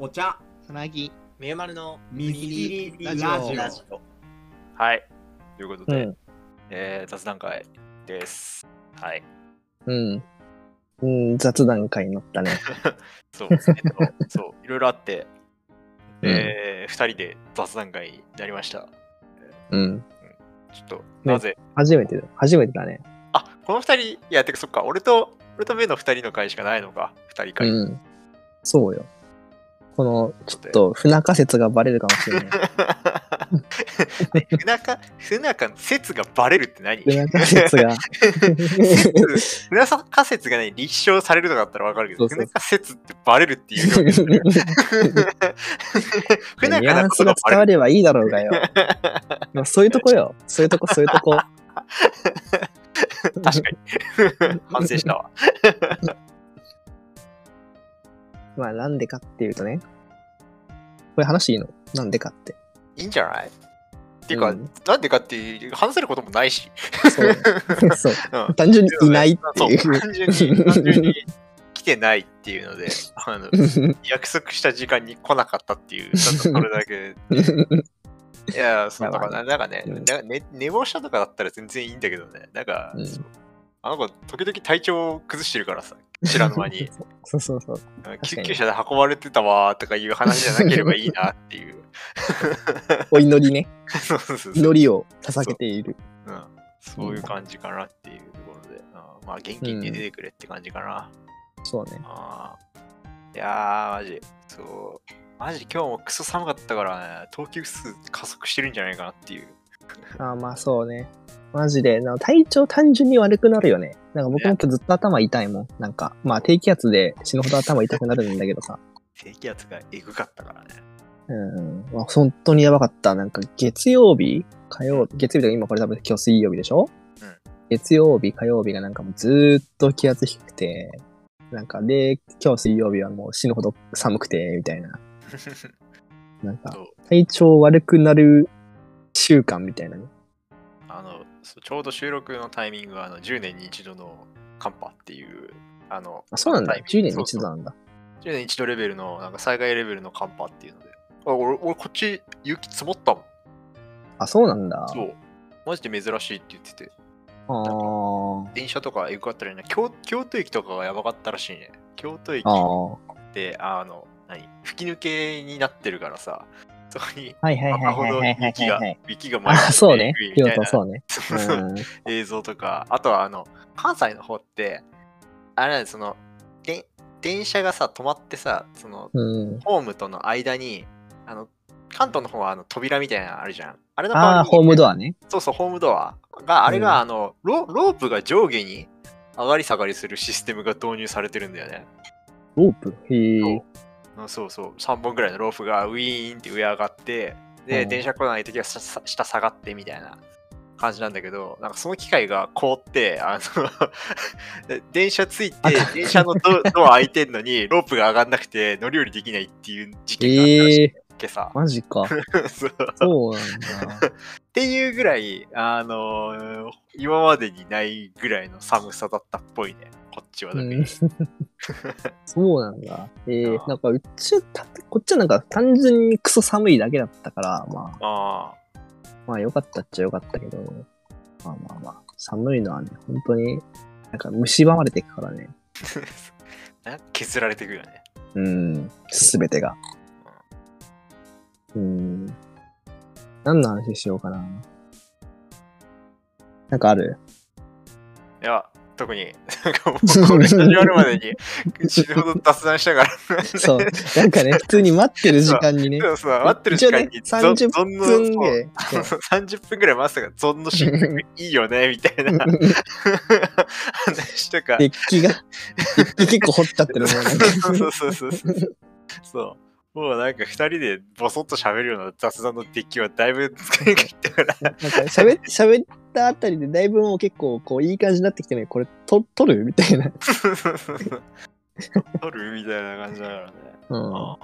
お茶、さなぎ。みゆまるのみじりラジラオ。ラジオ。はい。ということで、うん。えー雑談会です。はい。うん。うん、雑談会になったね。そう、えっと、そう、いろいろあって、うんえー、二人で雑談会になりました。うん。ちょっと、ねなぜ、初めてだ。初めてだね。あ、この二人、いや、てかそっか、俺と、俺と目の二人の会しかないのか、二人会。うん。そうよ。この、ちょっと、不仲説がバレるかもしれない。ね 不仲、不仲の説がバレるって何？不仲説が。不仲説がね、立証されるとかだったらわかるけど、不仲説ってバレるっていう。不ニ仲なュアンスがことがバレる。伝わればいいだろうがよ。まあそういうとこよ。そういうとこ、そういうとこ。確かに。反省したわ。まあ、なんでかっていうとね。これ話いいの？なんでかって。いいんじゃない？っていうか、うんなんでかっていう話せることもないし。そう。そう。うん単純にいないってそう、いう。単純に、単純に来てないっていうので、あの約束した時間に来なかったっていう、それだけ。いや、そうだから、なんかね、うんなんか寝寝坊したとかだったら全然いいんだけどね、なんか、うんそうあの子、時々体調崩してるからさ、知らぬ間に。そうそうそう。救急車で運ばれてたわーとかいう話じゃなければいいなっていう。お祈りね。そうそうそう祈りを捧げている。うん、そういう感じかなっていうところで、あーまあ元気に出てくれって感じかな。そうね。あーいやー、マジ、そう、マジ今日もクソ寒かったからね、投球数加速してるんじゃないかなっていう。あーまあそうね。マジで、な体調単純に悪くなるよね。なんか僕も今日ずっと頭痛いもん。なんか、まあ低気圧で死ぬほど頭痛くなるんだけどさ。低気圧がエグかったからね。うん。まあ、本当にやばかった。なんか月曜日火曜日月曜日とか今これ多分今日水曜日でしょ？うん月曜日、火曜日がなんかもうずーっと気圧低くて、なんかで、今日水曜日はもう死ぬほど寒くて、みたいな。なんか体調悪くなる習慣みたいなね。あのちょうど収録のタイミングがあの10年に一度の寒波っていう、あの、あ、そうなんだ。タイミング10年に一度なんだ。10年に一度レベルの、なんか災害レベルの寒波っていうので。あ俺、俺こっち雪積もったもん。あ、そうなんだ。そう。マジで珍しいって言ってて。あー電車とかエグかったらね、京京都駅とかがやばかったらしいね。京都駅。って、あの、何？吹き抜けになってるからさ、そこにはいはいはい山ほどはいはいはがはいが舞いあ、そうねそうね。映像とか、あとはあの、関西の方って、あれなんその、で電車がさ、止まってさ、その、うん。ホームとの間に、あの、関東の方はあの扉みたいなのあるじゃん。あれのああ、ホームア。ドアね。そうそう、ホームドアが、あれが、うんあのロ、ロープが上下に上がり下がりするシステムが導入されてるんだよね。ロープ？へえ。うんそうそう、3本ぐらいのロープがウィーンって上上がって、で、うん。電車来ないときは下下がってみたいな感じなんだけど、なんかその機械が凍って、あの で電車ついて、電車のドドア開いてんのに、ロープが上がんなくて乗り降りできないっていう事件があったらしい、ええ今朝。マジか。そうそうなんだ。っていうぐらい、あのー今までにないぐらいの寒さだったっぽいね、こっちはだけに。うん そうなんだ。えーなんかうちた、こっちはなんか単純にクソ寒いだけだったから、まあ、あまあよかったっちゃよかったけど、まあまあまあ、寒いのはね、本当に、なんか蝕まれていくからね。あ、なんか削られていくよね。うん、すべてが。うん。何の話しようかな。なんかある？いや、特に、なんかもう、これ始まるまでに死ぬほど雑談したから。そう。なんかね、普通に待ってる時間にね。そうそう、待ってる時間に、ね30ゾンの分ぐらい。そうそう30分ぐらい待ってたから、ゾンのシンクいいよね、みたいな話とか。デッキが、デッキ結構掘っちゃってるもんなんかそうそうそうそうそう。もうなんか二人でボソッと喋るような雑談のデッキはだいぶ使いにくいったから。なんか喋っ喋ったあたりでだいぶもう結構こういい感じになってきてね、これと撮る？みたいな。撮る？みたいな感じだからね。うん。あ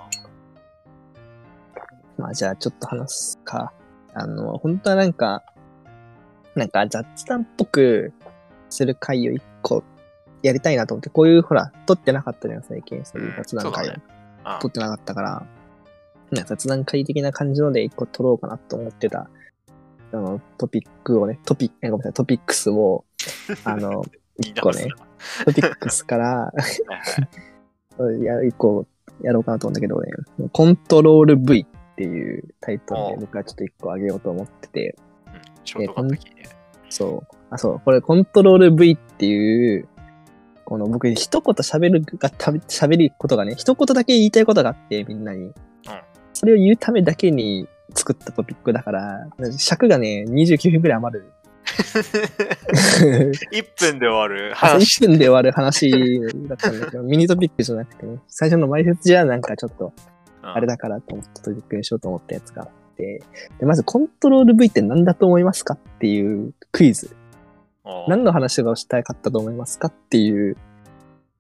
まあじゃあちょっと話すか。あの、本当はなんか、なんか雑談っぽくする回を一個やりたいなと思って、こういうほら、撮ってなかったじゃん、最近、そういう雑談会を。撮ってなかったから、雑談会的な感じので一個撮ろうかなと思ってた、あの、トピックをね、トピえごめんなさい、トピックスを、あの、一個ね、トピックスから、や、一個やろうかなと思うんだけどね、コントロール V っていうタイトルで僕はちょっと一個あげようと思ってて、うん。そう。あ、そう。これコントロール V っていう、この僕一言喋るが、た喋ることがね、一言だけ言いたいことがあって、みんなに。それを言うためだけに作ったトピックだから、尺がね、29分くらい余る。1分で終わる話。1分で終わる話だったんだけど、ミニトピックじゃなくてね、最初の前説じゃなんかちょっと、あれだからと思ってトピックにしようと思ったやつがあって、でまずコントロール V って何だと思いますかっていうクイズ。何の話がしたかったと思いますかっていう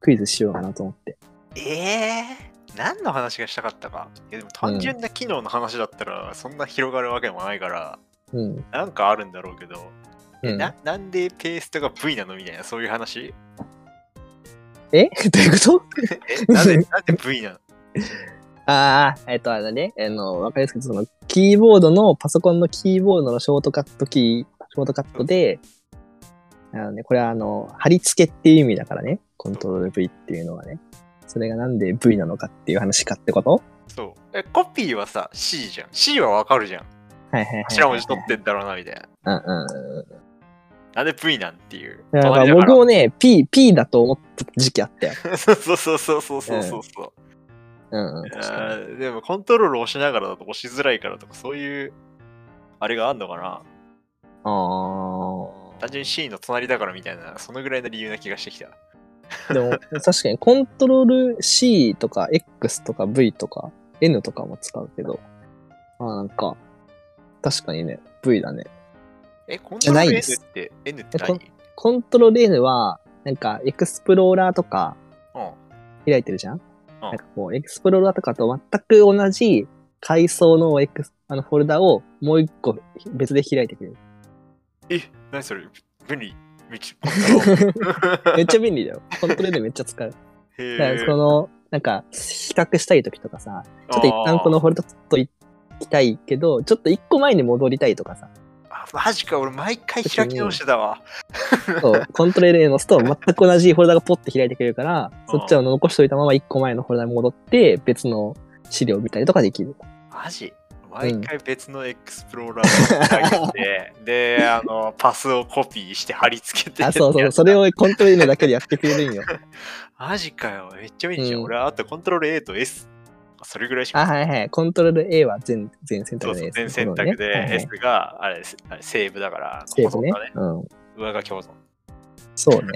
クイズしようかなと思って。ええー、何の話がしたかったか。いやでも単純な機能の話だったら、そんな広がるわけもないから、うん。なんかあるんだろうけど、うん、えななんでペーストが V なのみたいな、そういう話？え？どういうこと？えなんで なんで V なの？ああ、えっと、あれだね。あの、わかりやすくその、キーボードの、パソコンのキーボードのショートカットキー、ショートカットで、あのね、これはあの、貼り付けっていう意味だからね。コントロール V っていうのはね。それがなんで V なのかっていう話かってこと？そう。え、コピーはさ、C じゃん。C はわかるじゃん。はいはいはいはい。頭文字取ってんだろうな、みたいな。うんうんうん。なんで V なんっていう。だから僕もね、P、P だと思った時期あったよ。そうそうそうそうそうそうそう。うんうん。でもコントロール押しながらだと押しづらいからとかそういうあれがあんのかなに。あ単純に C の隣だからみたいなそのぐらいの理由な気がしてきたあ。でも、確かにコントロール C とか X とか V とか N とかも使うけど、ああ、なんか、確かにね、V だね。えコントロールないで N すって何？コントロール N は、なんか、エクスプローラーとかうん開いてるじゃんなんかこう、エクスプローラーとかと全く同じ階層のエクスあのフォルダをもう一個別で開いてくれる。え何それ？便利 めっちゃ便利だよ。コントロールめっちゃ使う。へだからそーの、なんか、比較したい時とかさ、ちょっと一旦このフォルダと行きたいけど、ちょっと一個前に戻りたいとかさ、マジか。俺毎回開き直してたわ。そう、コントロールを押すと全く同じフォルダがポッて開いてくれるから、そっちを残しといたまま一個前のフォルダに戻って、別の資料を見たりとかできる。マジ？毎回別のエクスプローラーを開けて、で、あの、パスをコピーして貼り付けて。あ、そうそう、それをコントロールだけでやってくれるんよ。マジかよ。めっちゃ便利じゃん。うん俺はあとコントロール A と S。それぐらいしか。あ、はいはい。コントロール A は全全選択でそうそう、S 全選択で、はいはい S が、あれ、セーブだから、セーブねね。うん。上が共存。そうね。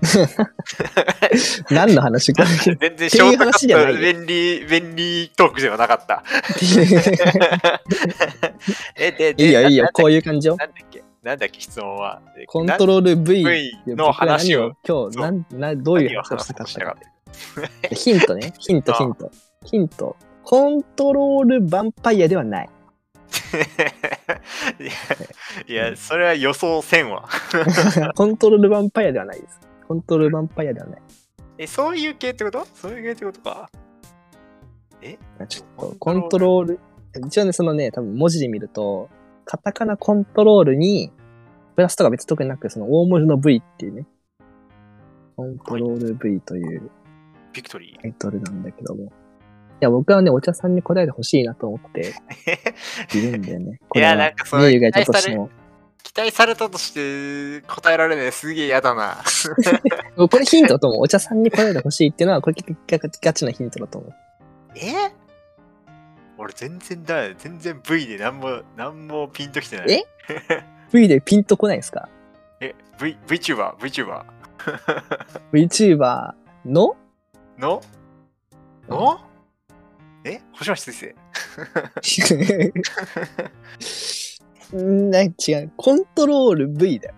何の話？か。全然ショートカット、便利、便利トークではなかった。え、で、でいいよいいよな、こういう感じよ。なんだっけ？なんだっけ質問は？でコントロール V の話を？今日なんなどういう話をしたかったか。ヒントね。ヒント、あヒント。ヒント。コントロールヴァンパイアではない。いや、いやそれは予想せんわ。コントロールヴァンパイアではないです。コントロールヴァンパイアではない。え、そういう系ってこと？そういう系ってことか。ちょっと、コントロール、一応ね、そのね、多分文字で見ると、カタカナコントロールに、プラスとか別に特になく、その大文字の V っていうね、コントロール V というビクトリタイトルなんだけども。いや、僕はね、お茶さんに答えてほしいなと思ってー。いるんだよね。いやなんかそのメイユがいたとしても。期待されたとして答えられないすげえ嫌だな。これヒントだと思う。お茶さんに答えてほしいっていうのは、これ結構ガチなヒントだと思う。え？俺全然だよ。全然 V で何も、何もピンときてない。え？V でピンとこないですか？え ?V、VTuber、VTuber。?VTuber の？の？の？え？星町先ん な違う。コントロール V だよ。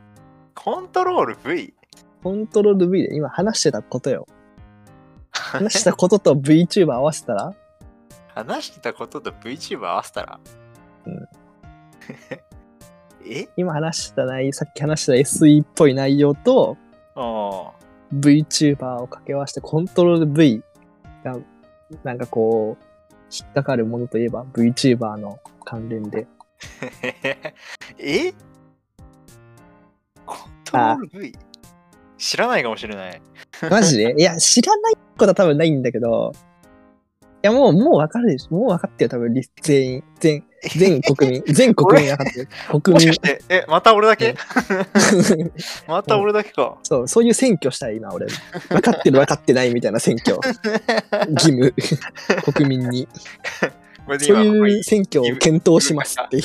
コントロール V? コントロール V で今話してたことよ。話したことと VTuber 合わせたら？話してたことと VTuber 合わせたら？うん え？今話した内容、さっき話した SE っぽい内容とああ。VTuber を掛け合わせてコントロール V がなんかこう、引っかかるものといえば VTuber の関連で。え？コントロール V? 知らないかもしれない。マジで？いや、知らないことは多分ないんだけど、いや、もう、もうわかるでしょ。もう分かってる、多分、全員、全、全国民、全国民分かってる。国民もしかし。て、え、また俺だけ？また俺だけか。そう、そういう選挙したい、今、俺。分かってる、分かってないみたいな選挙。義務。国民に。そう今いう選挙を検討しますっていう。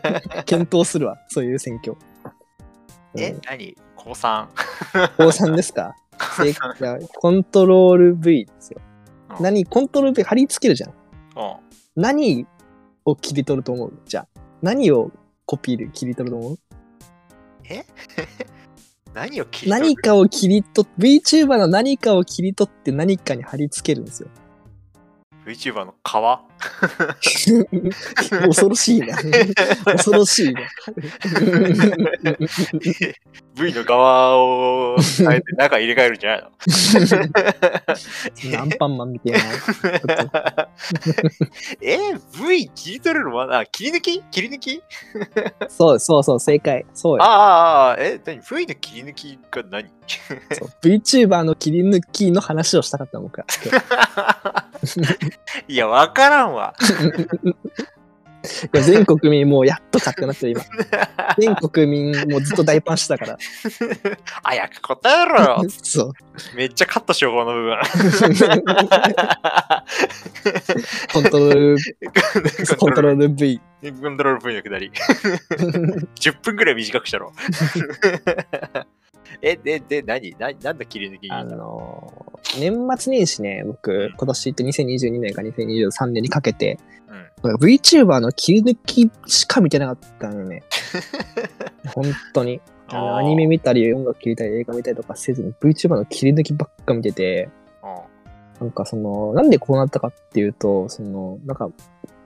検討するわ、そういう選挙。え、何？高3。高3ですか？コントロール V ですよ。うん何？コントロール V 貼り付けるじゃん。うん。何を切り取ると思う？じゃあ。何をコピーで切り取ると思う？え？何を切り取る？何かを切り取っ VTuber の何かを切り取って何かに貼り付けるんですよ。?VTuber の皮？恐ろしいな。恐ろしいな。V の側を変えて中入れ替えるんじゃないの？アンパンマンみたいな。え ?V 切り取れるのあ、切り抜き？切り抜き？そうそうそう、正解。そうよ。ああえ、何 ?V の切り抜きが何？VTuber の切り抜きの話をしたかったの僕は。いや、わからんわ。いや全国民もうやっとかってなってる今。全国民もうずっと大パンしてたから。早く答えろよ。そう。めっちゃカットしよう、この部分。コントロール、コントロール V。コントロール V のくだり。10分くらい短くしたろ。え、で、で、何？何なんだ切り抜きあのー年末年始ね、僕、今年って2022年か2023年にかけて、うん。VTuber の切り抜きしか見てなかったのよね。本当に。あのアニメ見たり、音楽聴いたり、映画見たりとかせずに VTuber の切り抜きばっか見てて、なんかその、なんでこうなったかっていうと、その、なんか、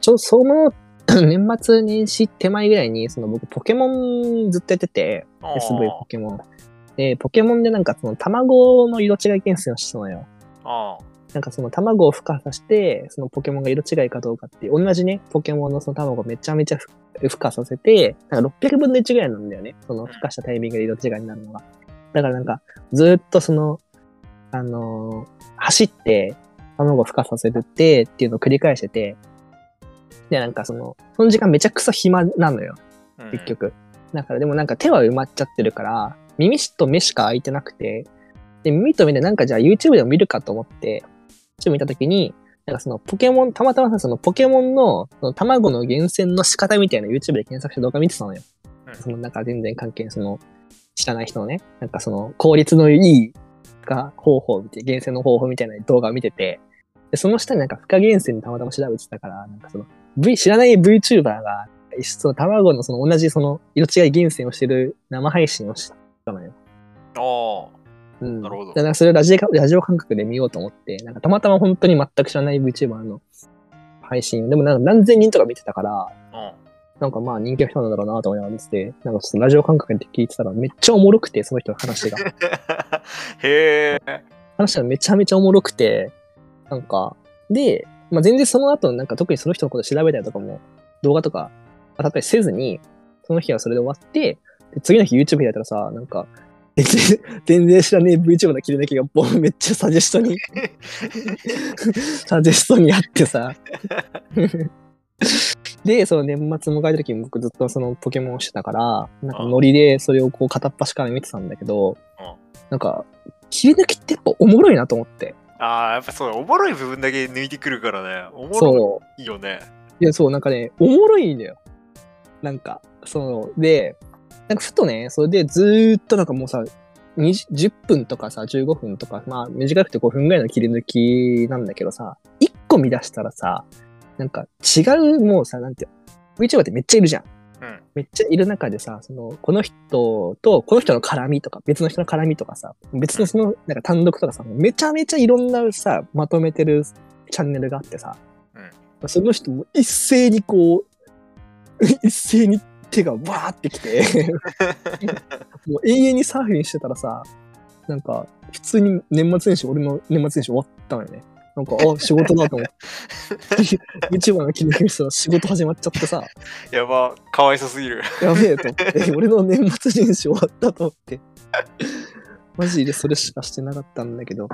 ちょ、その、年末年始手前ぐらいに、その僕ポケモンずっとやってて、SV ポケモン。で、ポケモンでなんかその卵の色違い検査をしたのよ。あなんかその卵を孵化させて、そのポケモンが色違いかどうかって同じね、ポケモンのその卵をめちゃめちゃふ孵化させて、なんか600分の1ぐらいなんだよね。その孵化したタイミングで色違いになるのが。だからなんか、ずーっとその、あのー走って、卵を孵化させてってっていうのを繰り返してて、で、なんかその、その時間めちゃくそ暇なのよ。結。局。だからでもなんか手は埋まっちゃってるから、耳と目しか開いてなくて、で、耳と目でなんかじゃあ YouTube でも見るかと思って、YouTube 見たときに、なんかそのポケモン、たまたまさ、そのポケモンのその卵の厳選の仕方みたいな YouTube で検索して動画見てたのよ。うんそのなんか全然関係ない、その、知らない人のね、なんかその効率のいいが方法みたいな、厳選の方法みたいな動画を見てて、で、その下になんか負荷厳選たまたま調べてたから、なんかその、V、知らない VTuber が、その卵のその同じその色違い厳選をしてる生配信をしたのよ。あうん。なるほどでなんかそれをラジオラジオ感覚で見ようと思って、なんかたまたま本当に全く知らない VTuber の配信を、でもなんか何千人とか見てたから、あ、なんかまあ人気の人なんだろうなと思いながら見てて、なんかちょっとラジオ感覚で聞いてたらめっちゃおもろくて、その人の話が。へえ。話がめちゃめちゃおもろくて、なんか、で、まあ、全然その後、なんか特にその人のこと調べたりとかも、動画とか、当たったりせずに、その日はそれで終わって、で次の日 YouTube 開いたらさ、なんか、全然、全然知らねえ VTuber の切り抜きがボンめっちゃサジェストに、サジェストにあってさ。で、その年末迎えた時に僕ずっとそのポケモンをしてたから、なんかノリでそれをこう片っ端から見てたんだけど、うんなんか、切り抜きってやっぱおもろいなと思って。ああ、やっぱそう、おもろい部分だけ抜いてくるからね。おもろそう。いよね。いや、そう、なんかね、おもろいんだよ。なんか、その、で、なんかふとね、それでずーっとなんかもうさ、20 10分とかさ、15分とか、まあ短くて5分ぐらいの切り抜きなんだけどさ、1個見出したらさ、なんか違う、もうさ、なんていうの、VTuber ってめっちゃいるじゃん。うん。めっちゃいる中でさ、その、この人と、この人の絡みとか、別の人の絡みとかさ、別のその、なんか単独とかさ、めちゃめちゃいろんなさ、まとめてるチャンネルがあってさ、その人も一斉にこう、一斉に手がわーってきて、もう永遠にサーフィンしてたらさ、なんか、普通に年末年始、俺の年末年始終わったのよね。なんか、あ、仕事だと思って。YouTuber の切り抜きしたら仕事始まっちゃってさ、やば、かわいそすぎる。やべえと思って、え俺の年末年始終わったと思って。マジでそれしかしてなかったんだけど。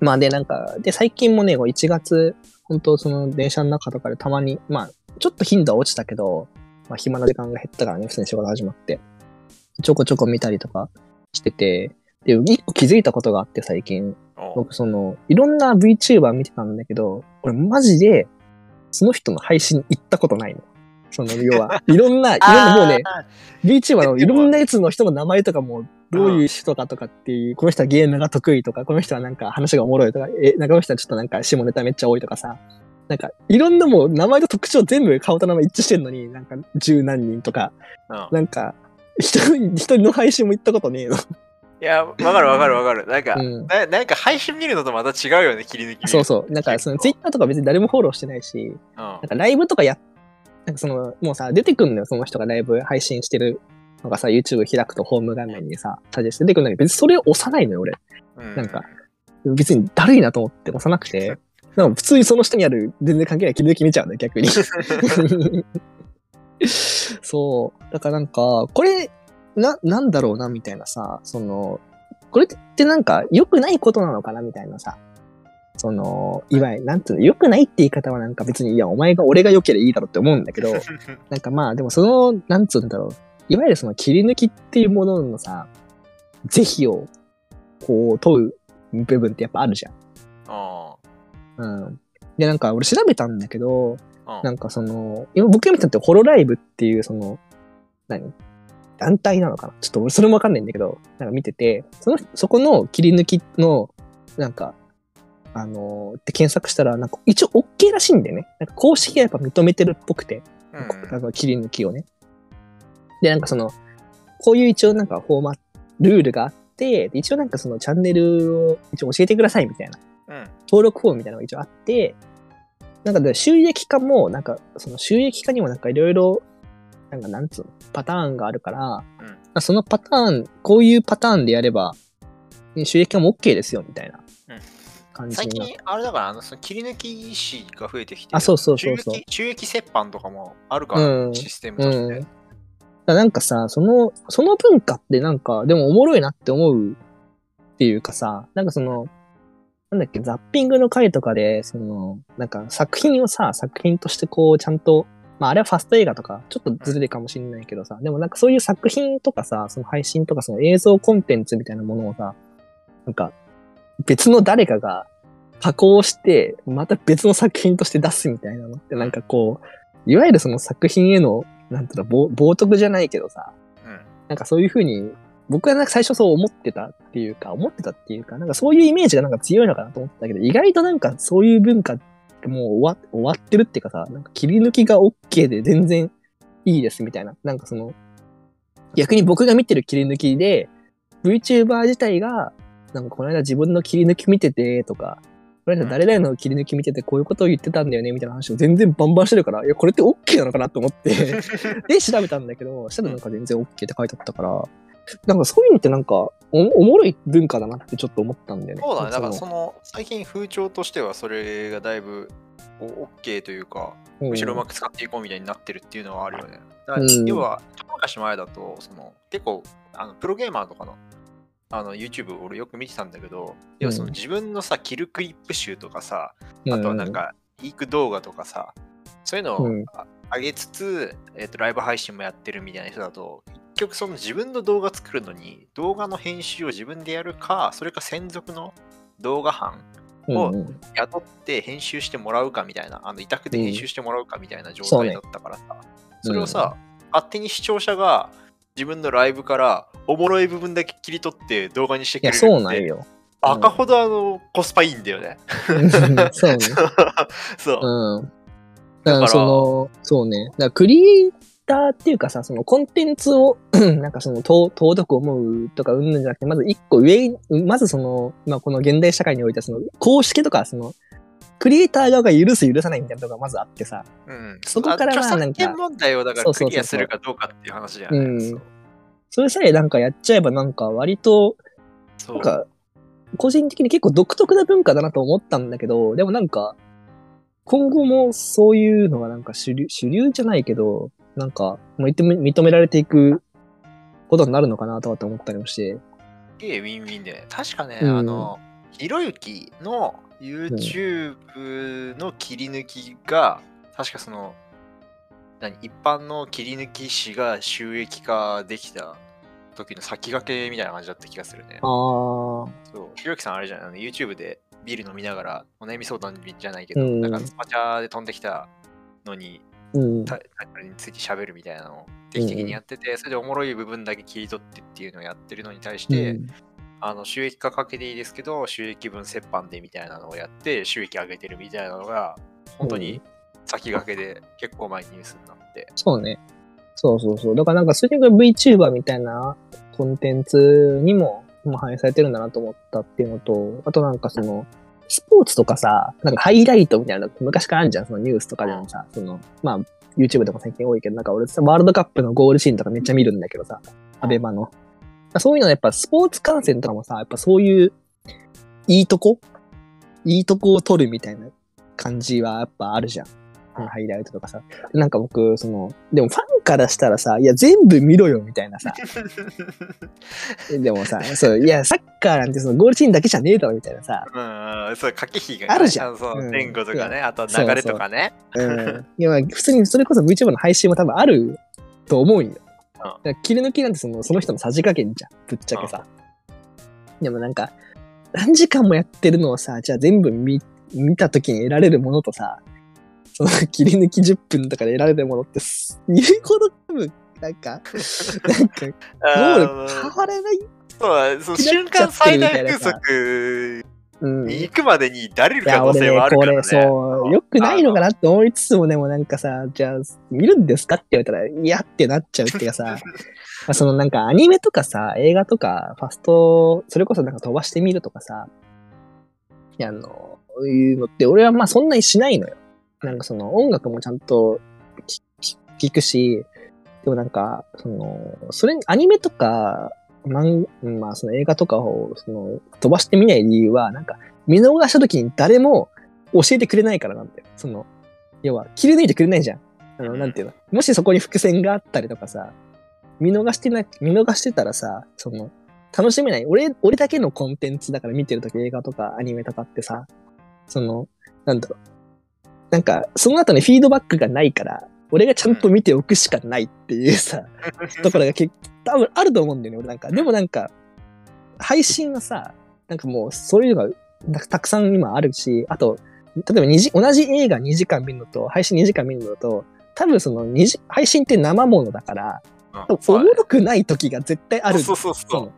まあで、なんか、で、最近もね、こう1月、本当その電車の中とかでたまに、まあ、ちょっと頻度は落ちたけど、まあ暇な時間が減ったからね、普通に仕事始まって。ちょこちょこ見たりとかしてて、で、一個気づいたことがあって最近、お僕その、いろんな VTuber 見てたんだけど、俺マジで、その人の配信行ったことないの。その、要は、いろんな、いろんなもうね、VTuber のいろんなやつの人の名前とかも、どういう人かとかっていう、この人はゲームが得意とか、この人はなんか話がおもろいとか、え、なんかこの人はちょっとなんか下ネタめっちゃ多いとかさ、なんかいろんなもう名前と特徴全部顔と名前一致してんのに、なんか十何人とか、うんなんか、一人、一人の配信も行ったことねえの。いや、わかるわかるわかる。なんか、うんななんか配信見るのとまた違うよね、切り抜き見るそうそう。なんかその結構 Twitter とか別に誰もフォローしてないし、うんなんかライブとかや、なんかその、もうさ、出てくんのよ、その人がライブ配信してるのがさ、YouTube 開くとホーム画面にさ、サジェスト出てくるんだけど、別にそれを押さないのよ、俺。うんなんか別にだるいなと思って押さなくて、なんか普通にその下にある全然関係ない切り抜き見ちゃうんだよ、逆に。そう。だからなんか、これ、な、なんだろうな、みたいなさ、その、これってなんか良くないことなのかな、みたいなさ。その、いわゆる、なんていうの、良くないって言い方はなんか別に、いや、お前が、俺が良ければいいだろうって思うんだけど、なんかまあ、でもその、なんつうんだろう。いわゆるその切り抜きっていうもののさ、是非を、こう、問う部分ってやっぱあるじゃん。あうん。で、なんか俺調べたんだけど、あなんかその、今僕が見たのってホロライブっていうその、何？団体なのかな？ちょっと俺それもわかんないんだけど、なんか見てて、その、そこの切り抜きの、なんか、あのーって検索したら、なんか一応 OK らしいんだよね。なんか公式がやっぱ認めてるっぽくて、うんあの切り抜きをね。で、なんかその、こういう一応なんかフォーマルールがあって、で一応なんかそのチャンネルを一応教えてくださいみたいな。うん。登録フォームみたいなのが一応あって、なんかで収益化も、なんかその収益化にもなんかいろいろ、なんかなんつうの、パターンがあるから、まあそのパターン、こういうパターンでやれば、収益化も OK ですよみたいなうん。感じ最になっ近、あれだから、あのその切り抜き師が増えてきて、あそうそうそうそう。収益収益折半とかもあるから、うん。システムとして。うん。なんかさ、その、その文化ってなんか、でもおもろいなって思うっていうかさ、なんかその、なんだっけ、ザッピングの回とかで、その、なんか作品をさ、作品としてこう、ちゃんと、まああれはファスト映画とか、ちょっとずれるかもしれないけどさ、でもなんかそういう作品とかさ、その配信とかその映像コンテンツみたいなものをさ、なんか、別の誰かが加工して、また別の作品として出すみたいなのって、なんかこう、いわゆるその作品への、なんていうの、冒冒涜じゃないけどさ、うん。なんかそういうふうに、僕はなんか最初そう思ってたっていうか、思ってたっていうか、なんかそういうイメージがなんか強いのかなと思ったけど、意外となんかそういう文化ってもう終わ終わってるっていうかさ、なんか切り抜きが OK で全然いいですみたいな。なんかその、逆に僕が見てる切り抜きで、VTuber 自体が、なんかこの間自分の切り抜き見ててとか、この間誰々の切り抜き見ててこういうことを言ってたんだよねみたいな話を全然バンバンしてるから、いや、これって OK なのかなと思って、で、調べたんだけど、したらなんか全然 OK って書いてあったから、なんかそういうのってなんかお、おもろい文化だなってちょっと思ったんだよね。そうだね、だからそその最近風潮としてはそれがだいぶお OK というか、のむしろうまく使っていこうみたいになってるっていうのはあるよね。だからうん。要は、一昔前だと、その結構あのプロゲーマーとかのあの YouTube 俺よく見てたんだけど、要はそのうん。自分のさ、キルクリップ集とかさ、うん。あとはなんか、リーク動画とかさ、そういうのを上げつつ、えっとライブ配信もやってるみたいな人だと、結局その自分の動画作るのに、動画の編集を自分でやるか、それか専属の動画班を雇って編集してもらうかみたいな、あの委託で編集してもらうかみたいな状態だったからさ、それをさ、勝手に視聴者が自分のライブからおもろい部分だけ切り取って動画にしてくれるってそうなんよ。バカほどあのコスパいいんだよね。そうね。そう。うん。だからその、そうね。だクリエイターっていうかさ、そのコンテンツを、なんかその、尊尊く思うとかうんぬんじゃなくて、まず一個上に、まずその、まあこの現代社会においては、その、公式とか、その、クリエイター側が許す許さないみたいなとこがまずあってさ、うん、そこからはあ著なんか問題をだからクリアするかどうかっていう話だよね。うん。それさえなんかやっちゃえばなんか割と、そう。なんか、個人的に結構独特な文化だなと思ったんだけど、でもなんか、今後もそういうのがなんか主流、主流じゃないけど、なんか、認め認められていくことになるのかなとかって思ったりもして。いえ、ウィンウィンで。確かね、うんあの、ひろゆきの YouTube の切り抜きが、確かその、何、一般の切り抜き師が収益化できた時の先駆けみたいな感じだった気がするね。ああ、そう、ひろゆきさんあれじゃん、あの YouTube でビール飲みながら、お悩み相談じゃないけど、うんなんかスパチャで飛んできたのに、うん。タイトルについて喋るみたいなのを定期的にやってて、それでおもろい部分だけ切り取ってっていうのをやってるのに対して、うんあの収益化かけていいですけど、収益分折半でみたいなのをやって、収益上げてるみたいなのが、本当に先駆けで結構前にニュースになって。そうね。そうそうそう。だからなんかそれが VTuber みたいなコンテンツにも反映されてるんだなと思ったっていうのと、あとなんかその、スポーツとかさ、なんかハイライトみたいなの昔からあるじゃん、そのニュースとかでもさ、その、まあ、YouTube とか最近多いけど、なんか俺さ、ワールドカップのゴールシーンとかめっちゃ見るんだけどさ、アベマの。そういうのはやっぱスポーツ観戦とかもさ、やっぱそういう、いいとこ？いいとこを取るみたいな感じはやっぱあるじゃん。ハイライトとかさ。なんか僕、その、でもファンからしたらさ、いや、全部見ろよみたいなさ。でもさ、そう、いや、サッカーなんてそのゴールシーンだけじゃねえだろみたいなさ。うん、そう、駆け引きが、あるじゃんのそううん前後とかね、あとそう流れとかね。うん。いや、まあ普通にそれこそ VTuber の配信も多分あると思うんよ。だから切り抜きなんてそのその人のさじ加減じゃん。ぶっちゃけさ。でもなんか、何時間もやってるのをさ、じゃあ全部見見た時に得られるものとさ、その 切り抜き10分とかで得られるものってす、言うほど多分、なんか、なんか、ゴール変わらない？そうそ瞬間最大風速うん。に行くまでにだれる可能性はあ、るからね。これ、そう、良くないのかなって思いつつも、でもなんかさ、じゃあ、見るんですかって言われたら、いやってなっちゃうっていうかさ、まあそのなんかアニメとかさ、映画とか、ファスト、それこそなんか飛ばしてみるとかさ、あの、いうのって、俺はまあそんなにしないのよ。なんかその音楽もちゃんと聞くし、でもなんか、その、それ、アニメとか、漫まあその映画とかを、その、飛ばしてみない理由は、なんか、見逃した時に誰も教えてくれないからなんだよ。その、要は、切り抜いてくれないじゃん。あの、なんていうの？もしそこに伏線があったりとかさ、見逃してな、見逃してたらさ、その、楽しめない。俺、俺だけのコンテンツだから見てるとき映画とかアニメとかってさ、その、なんだろう。なんか、その後にフィードバックがないから、俺がちゃんと見ておくしかないっていうさ、ところが結多分あると思うんだよね、俺なんか。でもなんか、配信はさ、なんかもうそういうのがたくさん今あるし、あと、例えば二時同じ映画2時間見るのと、配信2時間見るのと、多分その二時配信って生ものだから、おもろくない時が絶対ある。そうそうそう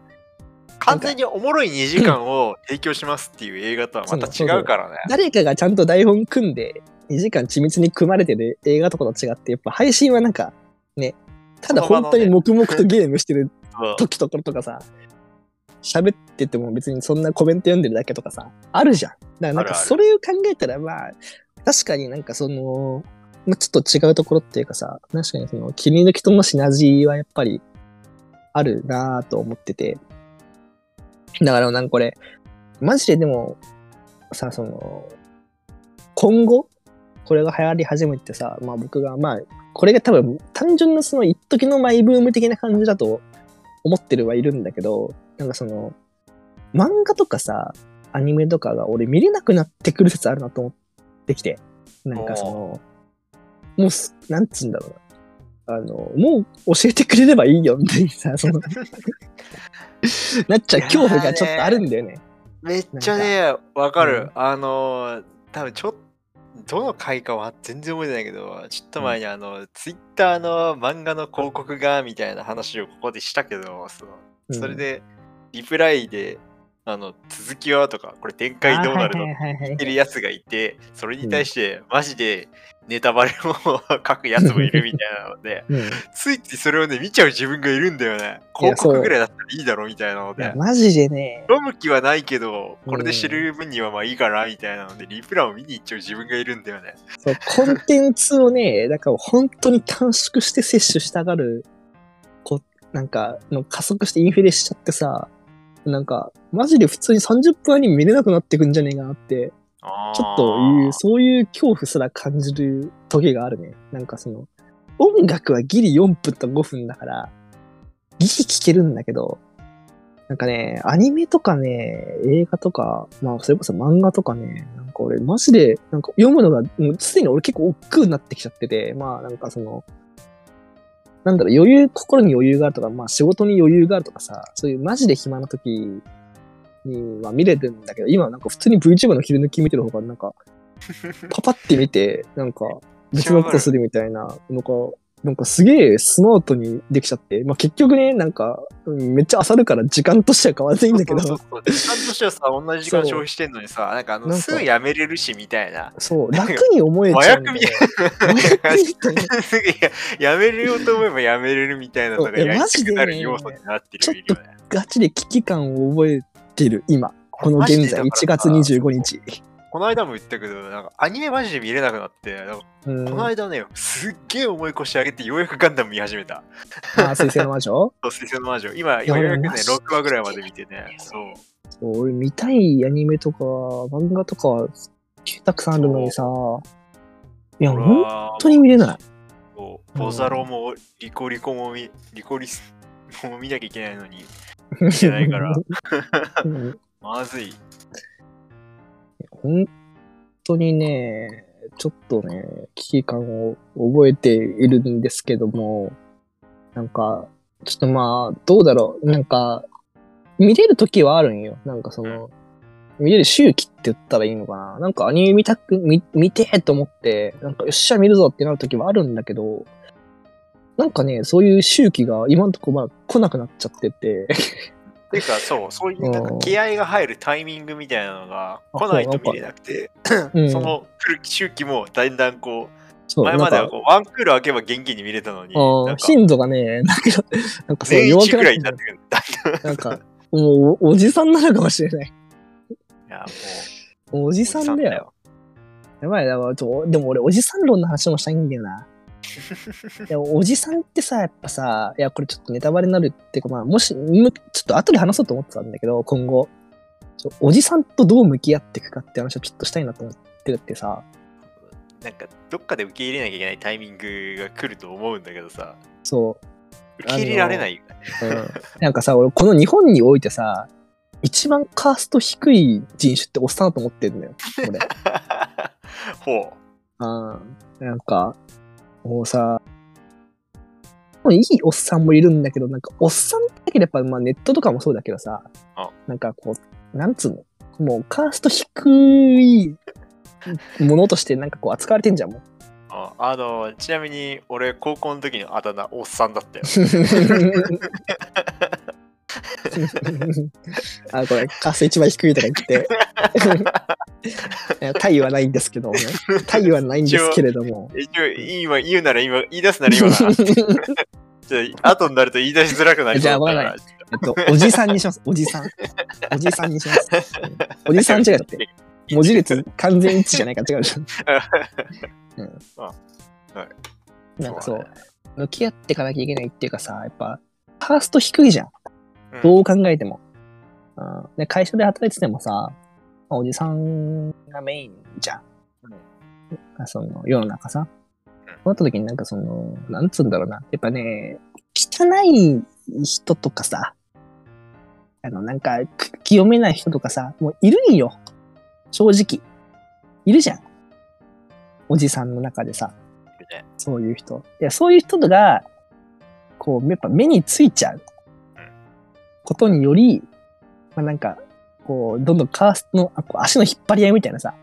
完全におもろい2時間を提供しますっていう映画とはまた違うからね。誰かがちゃんと台本組んで、2時間緻密に組まれてる映画とかと違って、やっぱ配信はなんか、ね、ただ本当に黙々とゲームしてる 時ところとかさ、喋ってても別にそんなコメント読んでるだけとかさ、あるじゃん。だからなんかそれを考えたら、まあ、確かになんかその、まあ、ちょっと違うところっていうかさ、確かにその切り抜きとのシナジーはやっぱりあるなぁと思ってて。だからなんかこれ、マジででも、さ、その、今後、これが流行り始めてさ、まあ僕が、まあ、これが多分単純なその一時のマイブーム的な感じだと思ってるはいるんだけど、なんかその、漫画とかさ、アニメとかが俺見れなくなってくる説あるなと思ってきて、なんかその、もうす、なんつうんだろうな。あの、もう教えてくれればいいよみたいなさ、その、なっちゃう恐怖がちょっとあるんだよね。めっちゃね、わかる。うんあのー、多分ちょっと、どの回かは全然覚えてないけど、ちょっと前にあの、ツイッターの漫画の広告がみたいな話をここでしたけど、そのうん。それで、リプライで、あの、続きはとか、これ展開どうなるの？あーはいはいはいはいってるやつがいて、それに対して、マジでネタバレを書くやつもいるみたいなので、うんついついそれをね、見ちゃう自分がいるんだよね。広告ぐらいだったらいいだろみたいなので。マジでね、読む気はないけど、これで知る分にはまあいいかなみたいなので、リプランを見に行っちゃう自分がいるんだよね。そうコンテンツをね、だから本当に短縮して摂取したがる、こなんか、の加速してインフレしちゃってさ、なんか、マジで普通に30分アニメ見れなくなってくんじゃねえかなって、ちょっという、そういう恐怖すら感じる時があるね。なんかその、音楽はギリ4分と5分だから、ギリ聴けるんだけど、なんかね、アニメとかね、映画とか、まあそれこそ漫画とかね、なんか俺マジで、なんか読むのが、もうすでに俺結構億劫になってきちゃってて、まあなんかその、なんだろう、余裕、心に余裕があるとか、まあ仕事に余裕があるとかさ、そういうマジで暇な時には見れるんだけど、今はなんか普通に VTuber の切り抜き見てる方がなんか、パパって見て、なんか別のことするみたいな、なんか、なんかすげえスマートにできちゃって、まあ結局ね、なんか、うんめっちゃ漁るから時間としては変わらないんだけど、そうそう時間としてはさ、同じ時間消費してんのにさ、なんかあのすぐやめれるしみたいな。そう、楽に思えちゃう。麻麻薬みたいな。すぐややめれようと思えばやめれるみたいなのがややりたくなる要素になってちょっるよね。ガチで危機感を覚えてる、今。この現在、1月25日。この間も言ったけど、なんかアニメマジで見れなくなって、この間ね、すっげえ重い腰上げてようやくガンダム見始めた。あ、水星の魔女？そう、水星の魔女。今、ようやくね、マジ6話ぐらいまで見てね。そう。そう俺見たいアニメとか、漫画とかは、たくさんあるのにさ、いや、俺本は当に見れない。ボザロもリコリコも見、リコリスも見なきゃいけないのに、見てないから、う んまずい。本当にね、ちょっとね、危機感を覚えているんですけども、なんか、ちょっとまあ、どうだろう。なんか、見れる時はあるんよ。なんかその、見れる周期って言ったらいいのかな。なんかアニメ見たく、見、見てーと思って、なんかよっしゃ見るぞってなる時はあるんだけど、なんかね、そういう周期が今のところまだ来なくなっちゃってて、ていうか、そう、そういうなんかうん気合が入るタイミングみたいなのが来ないと見れなくて、うんその来る周期もだんだんこう、前まではこうワンクール開けば元気に見れたのに、頻度がね、なんか、なんかそう年弱くなっ一ぐらいになてってくる。なんか、もうおおじさんなのかもしれない。いや、おじもう、さんだよ。。やばいな、でも俺おじさん論の話もしたいんだよな。いやおじさんってさ、やっぱさ、いや、これちょっとネタバレになるっていうか、まあ、もし、むちょっと後で話そうと思ってたんだけど、今後。ちょおじさんとどう向き合っていくかって話をちょっとしたいなと思ってるってさ、なんか、どっかで受け入れなきゃいけないタイミングが来ると思うんだけどさ、そう。受け入れられないよね。うん、なんかさ、俺、この日本においてさ、一番カースト低い人種っておっさんだと思ってるんだよ、俺。ほうん。なんか、もうさ、もういいおっさんもいるんだけど、なんか、おっさんだけどやっぱ、まあネットとかもそうだけどさあ、なんかこう、なんつうのもうカースト低いものとしてなんかこう扱われてんじゃん、もう。ああの、ちなみに俺、高校の時のあだ名、おっさんだったよ。あ、これ、カースト一番低いとか言って。タイはないんですけどもね。タイはないんですけれども。一応、今言うなら今、言い出すなら今だな。ちょっと後になると言い出しづらくなりそうだかじゃあわら。えっと、おじさんにします。おじさん。おじさんにします。おじさん違うって。文字列完全一致じゃないから違うじゃん。うんあはいなんかそう向き合っていかなきゃいけないっていうかさ、やっぱ、カースト低いじゃん。うんどう考えても。うん、で会社で働いててもさ、まあおじさんがメインじゃん。あその世の中さ。そうなった時になんかその、なんつうんだろうな。やっぱね、汚い人とかさ、あの、なんか、く清めない人とかさ、もういるんよ。正直。いるじゃん。おじさんの中でさ。ねそういう人。いや、そういう人が、こう、やっぱ目についちゃうことにより、まあなんか、こう、どんどんカーストのあこう足の引っ張り合いみたいなさ、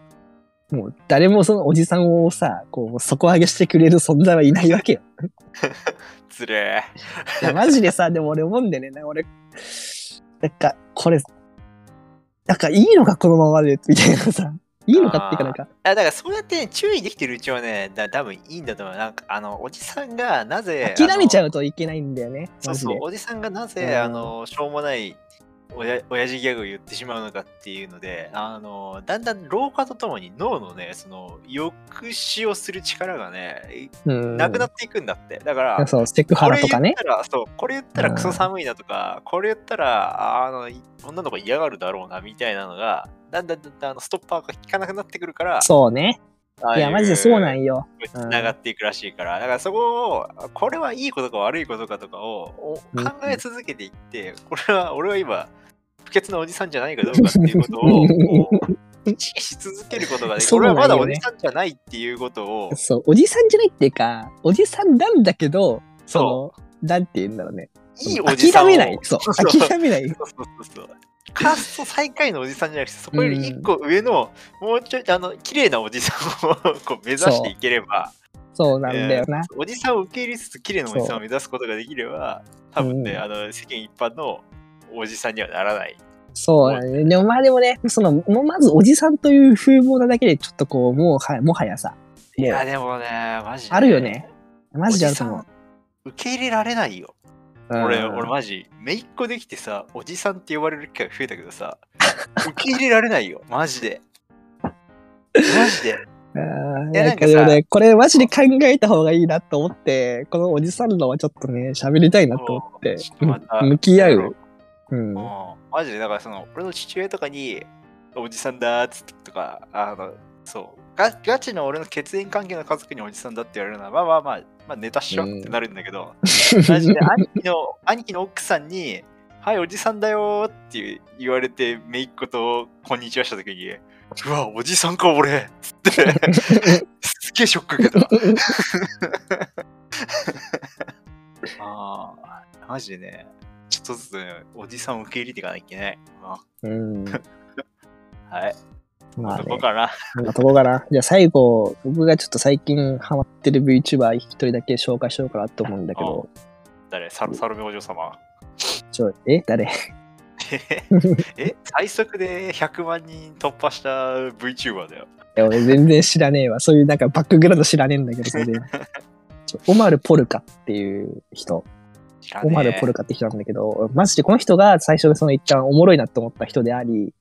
もう誰もそのおじさんをさ、こう、底上げしてくれる存在はいないわけよ。つれいや、マジでさ、でも俺思うんだよね。なんか俺、なんか、これ、なんかいいのか、このままで、みたいなさ、いいのかっていうかなんか、ー。あだからそうやって、ね、注意できてるうちはね、だ多分いいんだと思う。なんか、あの、おじさんがなぜ。諦めちゃう。うといけないんだよね。そうそう、。おじさんがなぜ、うんあの、しょうもないおや親父ギャグを言ってしまうのかっていうので、あの、だんだん老化とともに脳のね、その、抑止をする力がね、うん。なくなっていくんだって。だから、そう、セクハラとかね。言ったら、そう、これ言ったらクソ寒いなとか、これ言ったら、あの、い女の子嫌がるだろうなみたいなのが、だんだんだんだんあのストッパーが効かなくなってくるから、そうね。いや、マジでそうなんよ。つながっていくらしいから、だからそこを、これはいいことか悪いことかとかを考え続けていって、これは、俺は今、不潔なおじさんじゃないかどうかっていうことを、意識し続けることができる。そうなんよね俺はまだおじさんじゃないっていうことを、そう、おじさんじゃないっていうか、おじさんなんだけど、その、なんて言うんだろうね。いいおじさんを。諦めない。そう、諦めない。そうそうそうそう。カースト最下位のおじさんじゃなくて、そこより一個上の、もうちょい、あの、綺麗なおじさんをこう目指していければ、そうなんだよな。おじさんを受け入れつつ、綺麗なおじさんを目指すことができれば、多分ね、うんあの、世間一般のおじさんにはならない。そうだね。でもまあでもね、その、もうまずおじさんという風貌なだけで、ちょっとこう、もうは、もはやさ、いや、でもね、マジで。あるよね。マジであると思う受け入れられないよ。うん俺、俺マジ、めいっ子できてさ、おじさんって呼ばれる機会が増えたけどさ、受け入れられないよ、マジで。マジで。いやなんかでもね、これマジで考えた方がいいなと思って、このおじさんのはちょっとね、喋りたいなと思ってまた、向き合う。うんうん。マジで、だからその、俺の父親とかに、おじさんだーっつってとか、あの、そう、ガガチの俺の血縁関係の家族におじさんだって言われるのは、まあまあまあ、まあ、ネタっしょってなるんだけど、マジで兄貴の、兄貴の奥さんに、はい、おじさんだよーって言われて、めいっ子とこんにちはしたときに、うわ、おじさんか、俺つって、すげえショック受けた。ああ、マジでね、ちょっとずつ、ね、おじさんを受け入れていかなきゃいけない。あうん。はい。まあねどこ、かな。こんなとこかな。じゃあ最後、僕がちょっと最近ハマってる VTuber 一人だけ紹介しようかなと思うんだけど、誰？ササロメお嬢様？ちょ、え？誰？え？最速で100万人突破した VTuber だよ。いや俺全然知らねえわ。そういうなんかバックグラウンド知らねえんだけど、それで。オマル・ポルカっていう人。オマル・ポルカって人なんだけど、マジでこの人が最初その一旦おもろいなって思った人であり、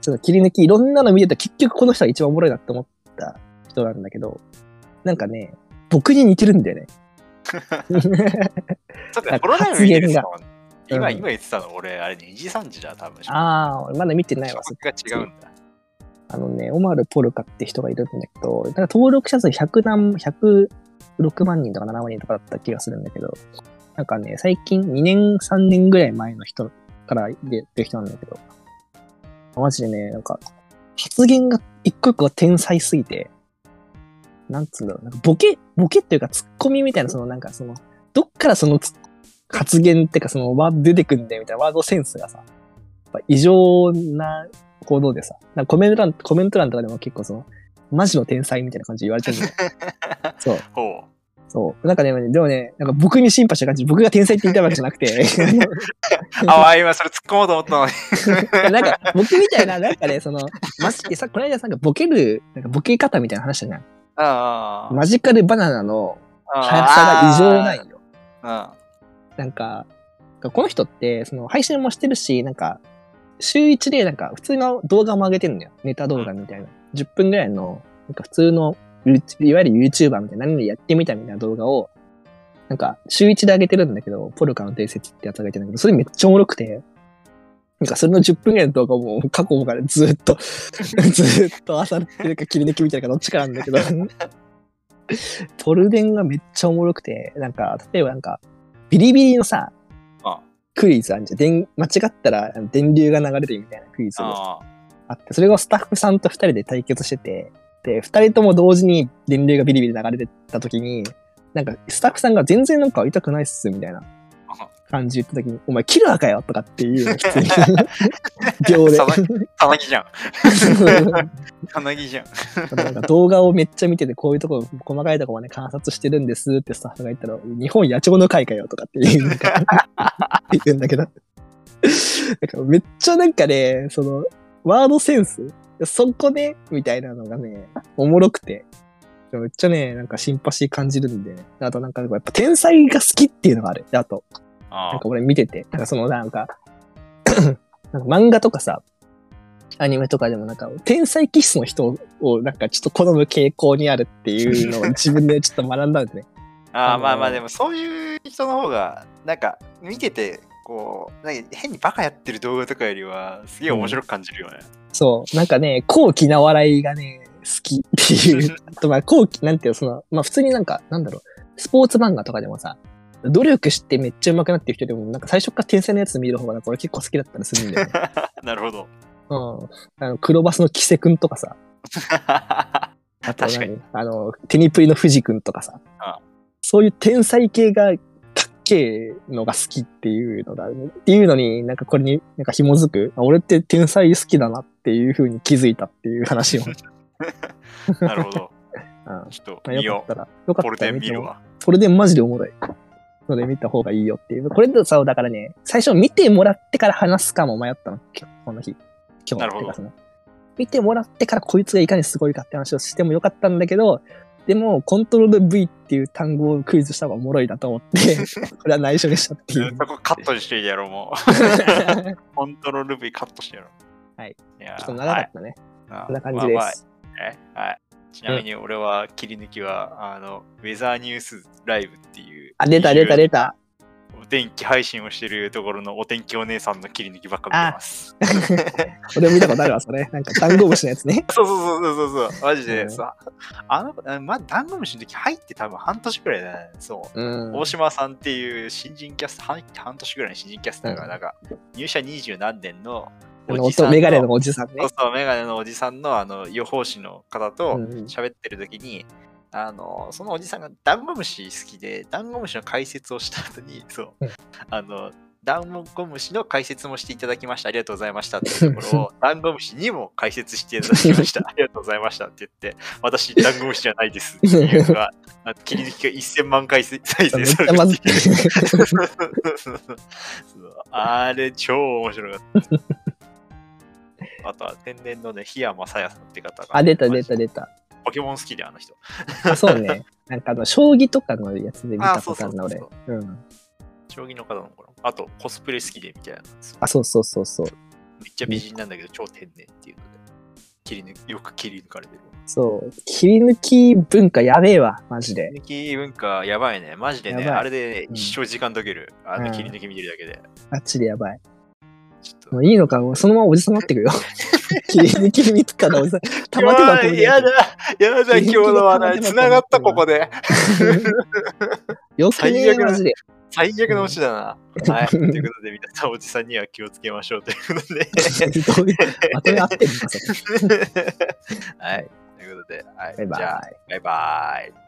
ちょっと切り抜きいろんなの見てたら結局この人が一番おもろいなって思った人なんだけど、なんかね、僕に似てるんだよね。そっか、なんかコロナの見てる発言がさ今、うん今言ってたの俺、あれ2時3時だ、多分。ああ、俺まだ見てないわ。曲が違うんだ。あのね、オマル・ポルカって人がいるんだけど、なんか登録者数100何、106万人とか7万人とかだった気がするんだけど、なんかね、最近2年、3年ぐらい前の人から出てる人なんだけど、マジでね、なんか、発言が一個一個が天才すぎて、なんつうんだろう、なんかボケ、ボケっていうかツッコミみたいな、そのなんかその、どっからそのつ発言っていうかそのワード出てくんだよみたいなワードセンスがさ、やっぱ異常な行動でさ、なんかコメント欄、コメント欄とかでも結構その、マジの天才みたいな感じで言われてるんだよ。そう。そう。なんかね、でもね、なんか僕にシンパシーな感じ、僕が天才って言いたいわけじゃなくて、あ あ、今それ突っ込もうと思ったのに。なんか僕みたいな、なんかね、その、マジでさ、この間さ、なんかボケる、なんかボケ方みたいな話したじゃん。ああ。マジカルバナナのあ速さが異常ないよ。あなんか、この人って、その配信もしてるし、なんか、週一でなんか普通の動画も上げてるんだよ。ネタ動画みたいな。10分ぐらいの、なんか普通の、いわゆる YouTuber みたいな、何でやってみたみたいな動画を、なんか週一で上げてるんだけど、ポルカの伝説ってやつ上げてるんだけど、それめっちゃおもろくて、なんかそれの10分ぐらいの動画をもう過去からずっと、ずっと朝ってるか切り抜きみたいなかどっちかなんだけど、ポルデンがめっちゃおもろくて、なんか、例えばなんか、ビリビリのさあ、クイズあんじゃん。電間違ったら電流が流れるみたいなクイズがああって、それをスタッフさんと二人で対決してて、で、二人とも同時に電流がビリビリ流れてた時に、なんかスタッフさんが全然なんか痛くないっすみたいなあ。感じ言った時に、お前キラーかよとかっていうの 普通に秒で。さなぎじゃん。たなぎじゃん。なんか動画をめっちゃ見てて、こういうとこ、細かいとこまで観察してるんですってスタッフが言ったら、日本野鳥の会かよとかって言うんだ 言うんだけど。なんかめっちゃなんかね、その、ワードセンスそこで、みたいなのがね、おもろくて。めっちゃね、なんかシンパシー感じるんで、ね、あとなんかやっぱ天才が好きっていうのがある。であと、あなんか俺見てて、なんかそのなんか、なんか漫画とかさ、アニメとかでもなんか、天才気質の人をなんかちょっと好む傾向にあるっていうのを 自分でちょっと学んだんですね。ああ、あのーまあまあでもそういう人の方が、なんか見てて、こう、なんか変にバカやってる動画とかよりは、すげえ面白く感じるよね。そう、なんかね、高貴な笑いがね、好きっていう。あ とまあ、高貴、なんていうの、その、まあ普通になんか、なんだろう、スポーツ漫画とかでもさ、努力してめっちゃ上手くなってる人でも、なんか最初から天才のやつ見る方が、なんか俺結構好きだったりするんだよね。なるほど。うん。あの、黒バスのキセ君とかさ、あ と確かに何あの、テニプリの藤君とかさあ、そういう天才系がけえのが好きっていうのだ、っていうのになんかこれになんか紐づく、あ俺って天才好きだなっていうふうに気づいたっていう話を。なるほど。うんちょっとまあ、見よよかったら、よかったら見るわ。それでマジでおもろい。ので見た方がいいよっていう。これでさ、だからね、最初見てもらってから話すかも迷ったの。今日この日。今日なるほどっていうかその見てもらってからこいつがいかにすごいかって話をしてもよかったんだけど、でも、コントロール V っていう単語をクイズした方がおもろいなと思って、これは内緒にしたっていう。そこカットにしてやろう、もう。コントロール V カットしてやろう。はい。いやちょっと長かったね。はいこんな感じでまあまあはい。ちなみに俺は切り抜きは、あの、ウェザーニュースライブっていう。あ、出た出た出た。お天気配信をしてるところのお天気お姉さんの切り抜きばっか見てます。俺も見たことあるわ、それ。なんか、ダンゴムシのやつね。そうそうそうそうそう。マジうんでさ、あの、あまあ、ダンゴムシの時入って多分半年くらいだね。そう。うん。大島さんっていう新人キャスター、入って半年くらいの新人キャスターが、なんか、入社二十何年のおじさんのメガネのおじさんねそう。そう、メガネのおじさんのあの予報士の方とうん喋ってる時に、あの、そのおじさんがダンゴムシ好きで、ダンゴムシの解説をした後に、そううん、あの、ダンゴムシの解説もしていただきました。ありがとうございましたっていうところを、ダンゴムシにも解説していただきました。ありがとうございましたって言って、私、ダンゴムシじゃないですっていうのが、あ の切り抜きが1000万回再生されるめっちゃまずってあれ、超面白かった。あとは天然のね、檜山さやさんって方が、あ、出た出た出た。ポケモン好きで、あの人。あ、そうね。なんかあの、将棋とかのやつで見たことあるな、俺そうん。将棋の方なのかなあと、コスプレ好きでみたいな。あ、そうそうそうそう。めっちゃ美人なんだけど、超天然っていうので、切り抜よく切り抜かれてる。そう。切り抜き文化やべえわ、マジで。切り抜き文化やばいね。マジでね、あれで、ねうん一生時間解ける。あうんの切り抜き見てるだけで。あっちでやばい。いいのか、そのままおじさん待ってくよ。切り抜き見つからおじさん。たまてばとやだ、やだ、今日の話題、つながった、ここで。よくねえ、最悪だマジで。最悪のオチだな。はい。ということで、皆さん、おじさんには気をつけましょうということで。まとめ合ってるの？か、それ。はい。ということで、はい。バイバイじゃあ、バイバイ。